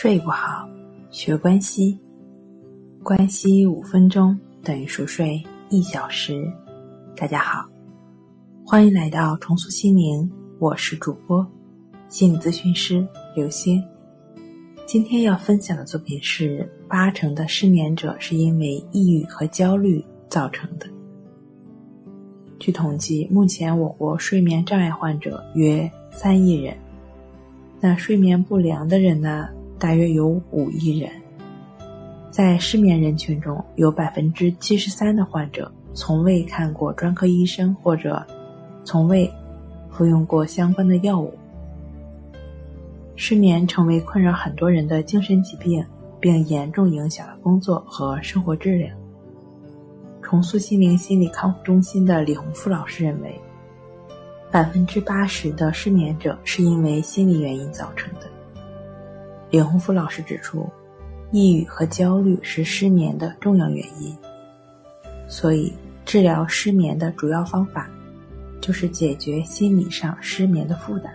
睡不好，学关西，关西五分钟等于熟睡一小时。大家好，欢迎来到重塑心灵，我是主播心理咨询师刘星。今天要分享的作品是：八成的失眠者是因为抑郁和焦虑造成的。据统计，目前我国睡眠障碍患者约三亿人，那睡眠不良的人呢？大约有五亿人，在失眠人群中，有百分之七十三的患者从未看过专科医生，或者从未服用过相关的药物。失眠成为困扰很多人的精神疾病，并严重影响了工作和生活质量。重塑心灵心理康复中心的李洪富老师认为，百分之八十的失眠者是因为心理原因造成的。李洪福老师指出，抑郁和焦虑是失眠的重要原因，所以治疗失眠的主要方法就是解决心理上失眠的负担。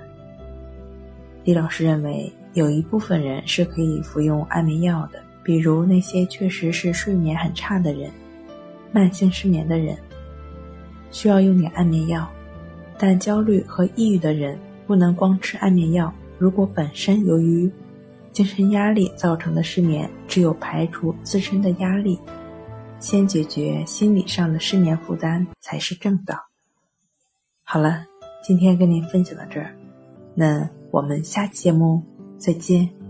李老师认为，有一部分人是可以服用安眠药的，比如那些确实是睡眠很差的人，慢性失眠的人需要用点安眠药，但焦虑和抑郁的人不能光吃安眠药，如果本身由于精神压力造成的失眠，只有排除自身的压力，先解决心理上的失眠负担才是正道。好了，今天跟您分享到这儿，那我们下期节目再见。